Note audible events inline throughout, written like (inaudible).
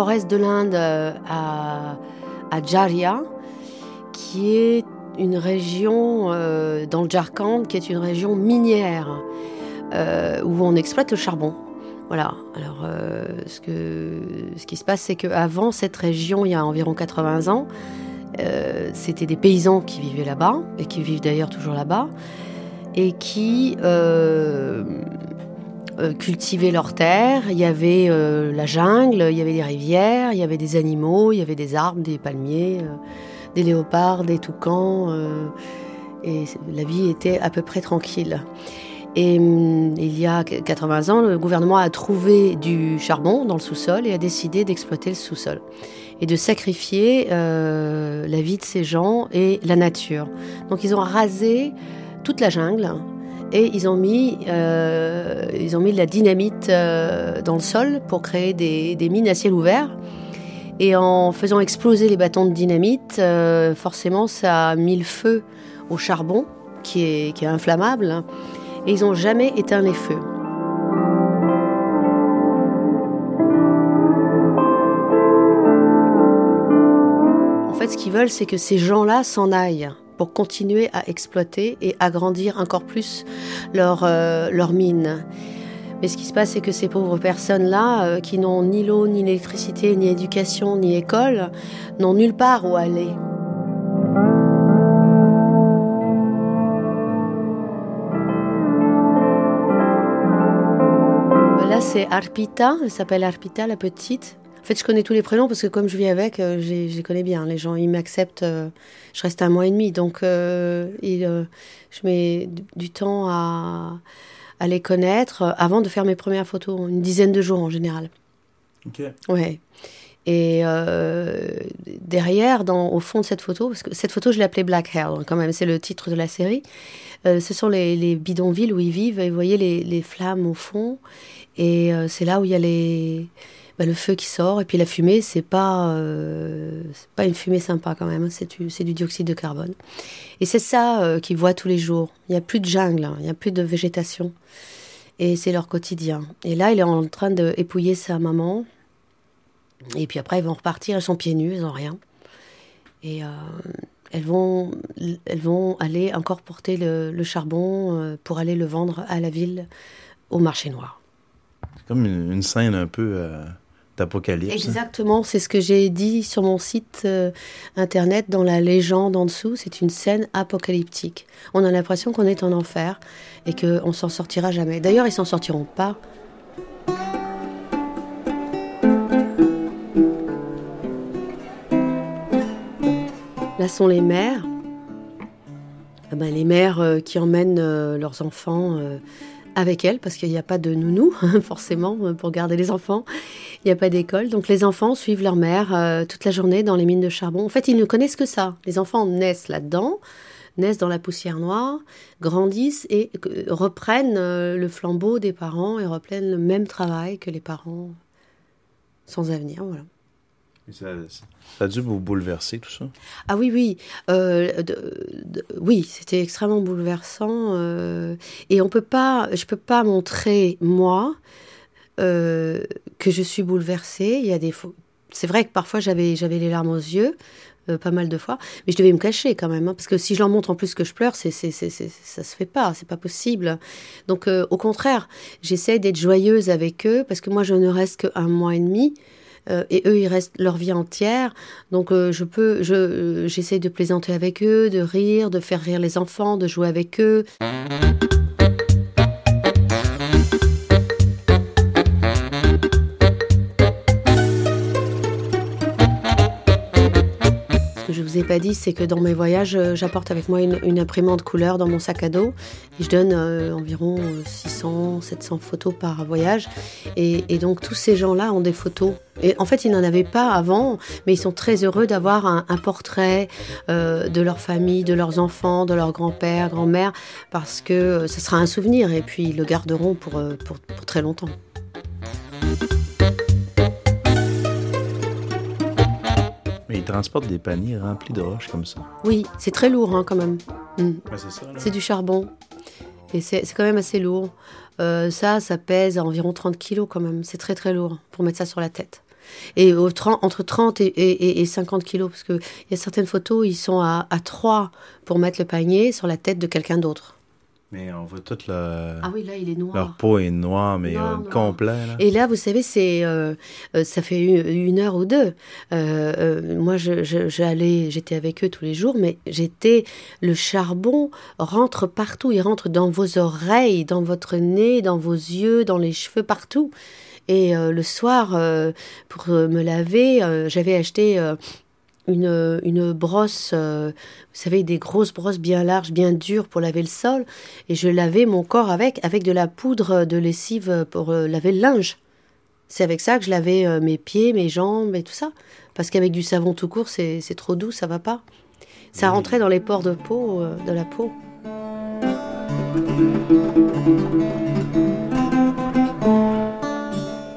nord-est de l'Inde, euh, à, à Jharia, qui est une région euh, dans le Jharkhand, qui est une région minière, euh, où on exploite le charbon. Voilà. Alors, ce, que, ce qui se passe, c'est qu'avant cette région, il y a environ 80 ans, c'était des paysans qui vivaient là-bas, et qui vivent d'ailleurs toujours là-bas, et qui cultivaient leurs terres. Il y avait euh, la jungle, il y avait des rivières, il y avait des animaux, il y avait des arbres, des palmiers, euh, des léopards, des toucans, euh, et la vie était à peu près tranquille. Et hum, il y a 80 ans, le gouvernement a trouvé du charbon dans le sous-sol et a décidé d'exploiter le sous-sol et de sacrifier euh, la vie de ces gens et la nature. Donc ils ont rasé toute la jungle et ils ont mis, euh, ils ont mis de la dynamite euh, dans le sol pour créer des, des mines à ciel ouvert. Et en faisant exploser les bâtons de dynamite, euh, forcément ça a mis le feu au charbon qui est, qui est inflammable et ils n'ont jamais éteint les feux. En fait, ce qu'ils veulent, c'est que ces gens-là s'en aillent pour continuer à exploiter et agrandir encore plus leur, euh, leur mine. Mais ce qui se passe, c'est que ces pauvres personnes-là, euh, qui n'ont ni l'eau, ni l'électricité, ni éducation, ni école, n'ont nulle part où aller. Là, c'est Arpita, elle s'appelle Arpita, la petite. En fait, je connais tous les prénoms parce que comme je vis avec, euh, je les connais bien. Les gens, ils m'acceptent. euh, je reste un mois et demi, donc euh, euh, je mets du- temps à, à les connaître avant de faire mes premières photos, une dizaine de jours en général. Ok. Ouais. Et euh, derrière, dans, au fond de cette photo, parce que cette photo, je l'ai appelée Black Hell, hein, quand même, c'est le titre de la série. Euh, ce sont les, les bidonvilles où ils vivent, et vous voyez les, les flammes au fond, et euh, c'est là où il y a les, bah, le feu qui sort, et puis la fumée, c'est pas, euh, pas une fumée sympa quand même, hein, c'est du, du dioxyde de carbone. Et c'est ça euh, qu'ils voient tous les jours. Il n'y a plus de jungle, hein, il n'y a plus de végétation, et c'est leur quotidien. Et là, il est en train d'épouiller sa maman. Et puis après, ils vont repartir, elles sont pieds nus, elles n'ont rien. Et euh, elles, vont, elles vont aller encore porter le, charbon pour aller le vendre à la ville, au marché noir. C'est comme une, scène un peu Exactement, c'est ce que j'ai dit sur mon site euh, internet dans la légende en dessous. C'est une scène apocalyptique. On a l'impression qu'on est en enfer et qu'on s'en sortira jamais. D'ailleurs, ils s'en sortiront pas. Là sont les mères. Ah ben, les mères euh, qui emmènent euh, leurs enfants avec elles, parce qu'il n'y a pas de nounou, (laughs) forcément, pour garder les enfants. Il n'y a pas d'école. Donc les enfants suivent leur mère euh, toute la journée dans les mines de charbon. En fait, ils ne connaissent que ça. Les enfants naissent là-dedans, naissent dans la poussière noire, grandissent et euh, reprennent euh, le flambeau des parents et reprennent le même travail que les parents sans avenir. Voilà. Ça, ça a dû vous bouleverser, tout ça? Ah oui, oui, euh, de- de- oui, c'était extrêmement bouleversant. euh, et on peut pas, je peux pas montrer moi euh, que je suis bouleversée. Il y a des, c'est vrai que parfois j'avais j'avais les larmes aux yeux, euh, pas mal de fois, mais je devais me cacher quand même, hein, parce que si je leur montre en plus que je pleure, c'est, c'est, ça se fait pas, c'est pas possible. Donc euh, au contraire, j'essaie d'être joyeuse avec eux, parce que moi je ne reste qu'un mois et demi. et eux, ils restent leur vie entière. Donc, je peux, je, j'essaie de plaisanter avec eux, de rire, de faire rire les enfants, de jouer avec eux. Que je vous ai pas dit, c'est que dans mes voyages, euh, j'apporte avec moi une, imprimante couleur dans mon sac à dos. Et je donne euh, environ euh, 600, 700 photos par voyage. Et, donc, tous ces gens-là ont des photos. Et en fait, ils n'en avaient pas avant, mais ils sont très heureux d'avoir un, portrait euh, de leur famille, de leurs enfants, de leur grand-père, grand-mère, parce que euh, ce sera un souvenir. Et puis, ils le garderont euh, pour très longtemps. Mais ils transportent des paniers remplis de roches comme ça. Oui, c'est très lourd hein, quand même. Mm. Ouais, c'est du charbon. Et c'est quand même assez lourd. Euh, ça, ça pèse environ 30 kilos quand même. C'est très très lourd pour mettre ça sur la tête. Et au 30 entre 30 et, et- et 50 kilos, parce qu'il y a certaines photos, ils sont à, à 3 pour mettre le panier sur la tête de quelqu'un d'autre. Mais on voit toute le... Ah oui, là, il est noir. leur peau est noire, mais Noir, euh, complet. Là. Et là, vous savez, c'est euh, euh, ça fait une, heure ou deux. Euh, moi, je, je- j'allais, j'étais avec eux tous les jours, mais j'étais le charbon rentre partout. Il rentre dans vos oreilles, dans votre nez, dans vos yeux, dans les cheveux, partout. Et le soir, pour me laver, j'avais acheté une, une brosse, euh, vous savez, des grosses brosses bien larges, bien dures pour laver le sol. Et je lavais mon corps avec, avec de la poudre de lessive pour euh, laver le linge. C'est avec ça que je lavais euh, mes pieds, mes jambes et tout ça. Parce qu'avec du savon tout court, c'est trop doux, ça va pas. Ça rentrait dans les pores de peau, de la peau.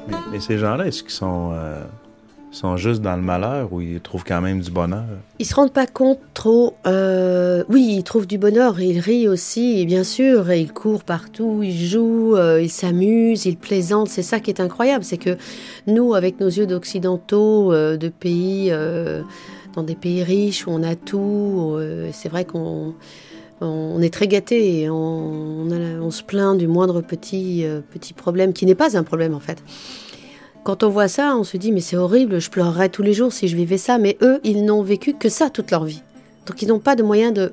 Mais, mais ces gens-là, est-ce qu'ils sont, sont juste dans le malheur ou ils trouvent quand même du bonheur? Ils se rendent pas compte trop. euh, oui, ils trouvent du bonheur, ils rient aussi, et bien sûr, et ils courent partout, ils jouent, euh, ils s'amusent, ils plaisantent. C'est ça qui est incroyable, c'est que nous, avec nos yeux d'occidentaux, euh, de pays, dans des pays riches où on a tout, c'est vrai qu'on on est très gâtés et on, on on se plaint du moindre petit, petit problème qui n'est pas un problème en fait. Quand on voit ça, on se dit mais c'est horrible, je pleurerais tous les jours si je vivais ça. Mais eux, ils n'ont vécu que ça toute leur vie. Donc ils n'ont pas de moyen de.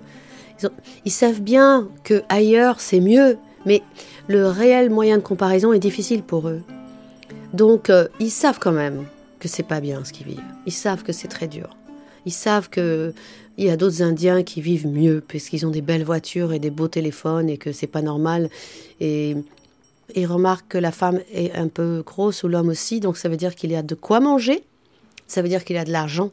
Ils, savent bien que ailleurs c'est mieux, mais le réel moyen de comparaison est difficile pour eux. Donc euh, ils savent quand même que c'est pas bien ce qu'ils vivent. Ils savent que c'est très dur. Ils savent que il y a d'autres Indiens qui vivent mieux puisqu'ils ont des belles voitures et des beaux téléphones et que c'est pas normal. Et ils remarquent que la femme est un peu grosse ou l'homme aussi, donc ça veut dire qu'il y a de quoi manger, ça veut dire qu'il y a de l'argent.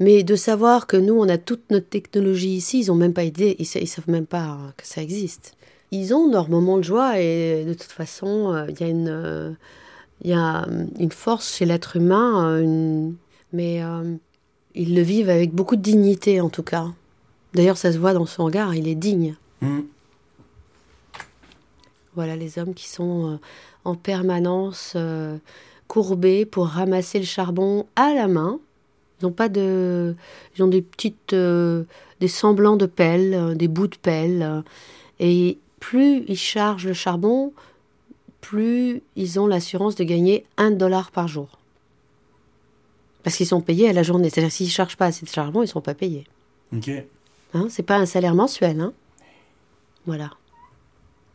Mais de savoir que nous, on a toute notre technologie ici, ils n'ont même pas idée, ils, ils savent même pas que ça existe. Ils ont leurs moments de joie et de toute façon, euh, il y a une, euh, il euh, une force chez l'être humain, mais ils le vivent avec beaucoup de dignité en tout cas. D'ailleurs, ça se voit dans son regard, il est digne. Voilà les hommes qui sont euh, en permanence euh, courbés pour ramasser le charbon à la main. Ils ont pas de, ils ont des petites, euh, des semblants de pelle, des bouts de pelle. et plus ils chargent le charbon, plus ils ont l'assurance de gagner un dollar par jour. Parce qu'ils sont payés à la journée. C'est-à-dire s'ils ne chargent pas assez de charbon, ils ne sont pas payés. OK. Hein, c'est pas un salaire mensuel. Hein voilà.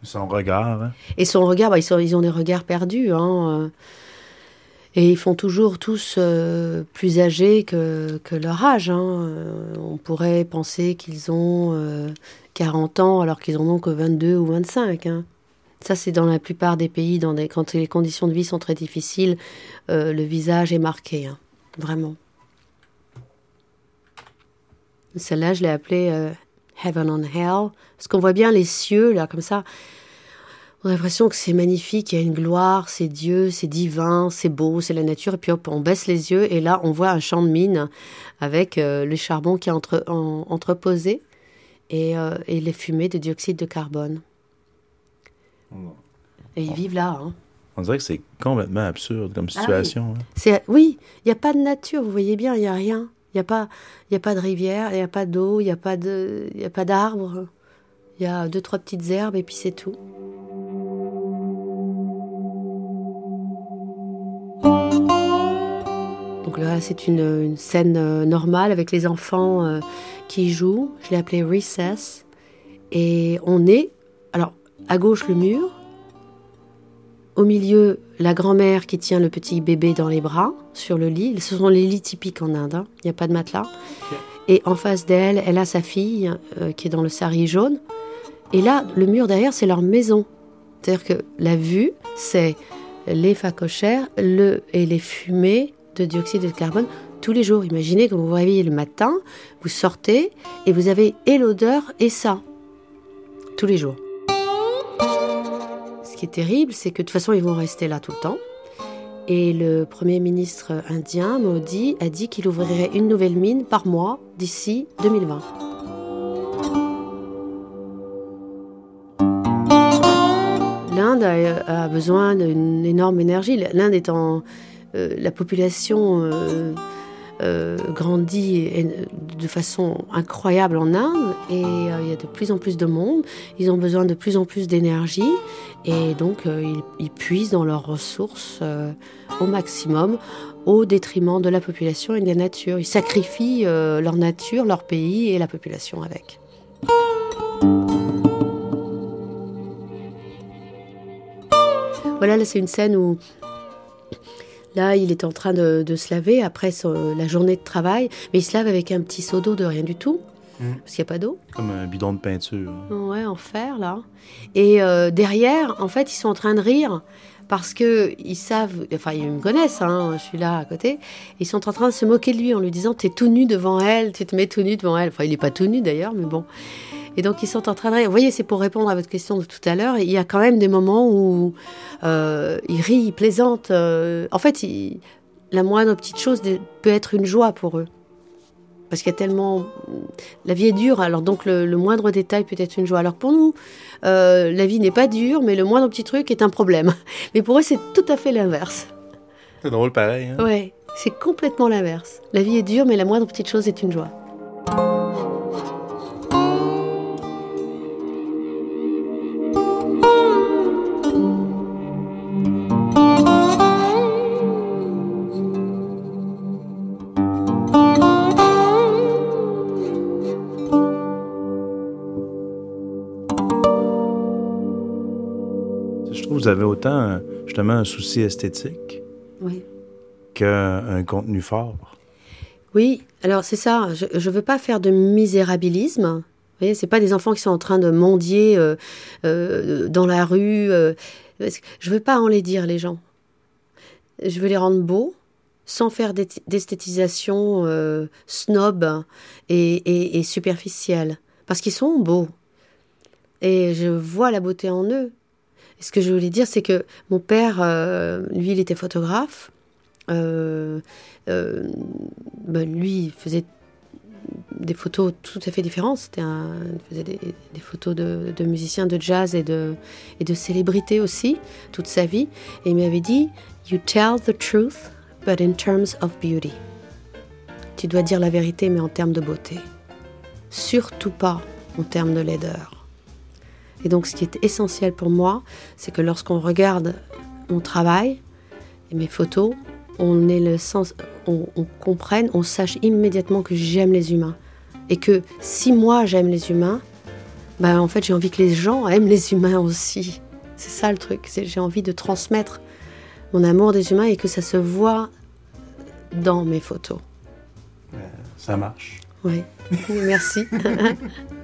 Son regard, hein? Et son regard, bah, ils, sont- ils ont des regards perdus. Hein, euh, et ils font toujours tous euh, plus âgés que, que leur âge. Hein. Euh, on pourrait penser qu'ils ont euh, 40 ans alors qu'ils en ont que 22 ou 25. Hein. Ça, c'est dans la plupart des pays, dans des, quand les conditions de vie sont très difficiles, le visage est marqué. vraiment. Celle-là, je l'ai appelée Heaven on Hell. Parce qu'on voit bien les cieux, là, comme ça. On a l'impression que c'est magnifique, il y a une gloire, c'est Dieu, c'est divin, c'est beau, c'est la nature. Et puis hop, on baisse les yeux et là, on voit un champ de mine avec euh, le charbon qui est entre, en- entreposé et, euh, et les fumées de dioxyde de carbone. Et ils vivent là. hein. On dirait que c'est complètement absurde comme situation. hein. C'est oui, il n'y a pas de nature, vous voyez bien, il n'y a rien. Il n'y a pas, y a pas de rivière, il n'y a pas d'eau, il n'y a pas de, il y a pas d'arbres. Il y a deux trois petites herbes et puis c'est tout. Donc là, c'est une, scène euh, normale avec les enfants euh, qui jouent. Je l'ai appelé Recess. Et on est, alors, à gauche le mur, au milieu, la grand-mère qui tient le petit bébé dans les bras sur le lit. Ce sont les lits typiques en Inde. hein. Il n'y a pas de matelas. Et en face d'elle, elle a sa fille euh, qui est dans le sari jaune. Et là, le mur derrière, c'est leur maison. C'est-à-dire que la vue, c'est les phacochères le, et les fumées de dioxyde de carbone tous les jours. Imaginez que vous vous réveillez le matin, vous sortez et vous avez et l'odeur et ça. Tous les jours. Qui est terrible, c'est que de toute façon, ils vont rester là tout le temps. Et le Premier ministre indien, Modi, a dit qu'il ouvrirait une nouvelle mine par mois d'ici 2020. L'Inde a, besoin d'une énorme énergie. L'Inde est en, la population grandit de façon incroyable en Inde et il y a de plus en plus de monde. Ils ont besoin de plus en plus d'énergie et donc ils, ils, puisent dans leurs ressources au maximum au détriment de la population et de la nature. Ils sacrifient leur nature, leur pays et la population avec. Voilà, là c'est une scène où là il est en train de, se laver après la journée de travail, mais il se lave avec un petit seau d'eau de rien du tout. Mmh. Parce qu'il n'y a pas d'eau. Comme un bidon de peinture. Ouais, en fer, là. Et euh, derrière, en fait, ils sont en train de rire parce que ils savent, enfin ils me connaissent, hein, je suis là à côté, ils sont en train de se moquer de lui en lui disant t'es tout nu devant elle, tu te mets tout nu devant elle. Enfin il n'est pas tout nu d'ailleurs, mais bon. Et donc ils sont en train de. Vous voyez, c'est pour répondre à votre question de tout à l'heure. Il y a quand même des moments où euh, ils rient, ils plaisantent. Euh, en fait, la moindre petite chose peut être une joie pour eux. Parce qu'il y a tellement... La vie est dure, alors donc le, moindre détail peut être une joie. Alors pour nous, euh, la vie n'est pas dure, mais le moindre petit truc est un problème. (laughs) Mais pour eux, c'est tout à fait l'inverse. C'est drôle pareil. Hein? Ouais, c'est complètement l'inverse. La vie est dure, mais la moindre petite chose est une joie. Vous avez autant justement un souci esthétique oui. qu'un contenu fort. Oui, alors c'est ça. Je ne veux pas faire de misérabilisme. Vous voyez, c'est pas des enfants qui sont en train de mendier euh, euh, dans la rue. Euh, je veux pas en les dire les gens. Je veux les rendre beaux, sans faire d'esthétisation snob et, et, et superficielle, parce qu'ils sont beaux. Et je vois la beauté en eux ce que je voulais dire, c'est que mon père, euh, lui, il était photographe. Euh, euh, ben, lui, il faisait des photos tout à fait différentes. C'était il faisait des, photos de, musiciens de jazz et de, et de célébrités aussi, toute sa vie. Et il m'avait dit You tell the truth, but in terms of beauty. Tu dois dire la vérité, mais en termes de beauté. Surtout pas en termes de laideur. Et donc ce qui est essentiel pour moi, c'est que lorsqu'on regarde mon travail et mes photos, on ait le sens, on, comprenne, on sache immédiatement que j'aime les humains. Et que si moi j'aime les humains, ben en fait j'ai envie que les gens aiment les humains aussi. C'est ça le truc, j'ai envie de transmettre mon amour des humains et que ça se voit dans mes photos. Ça marche. Oui, (laughs) merci. (laughs)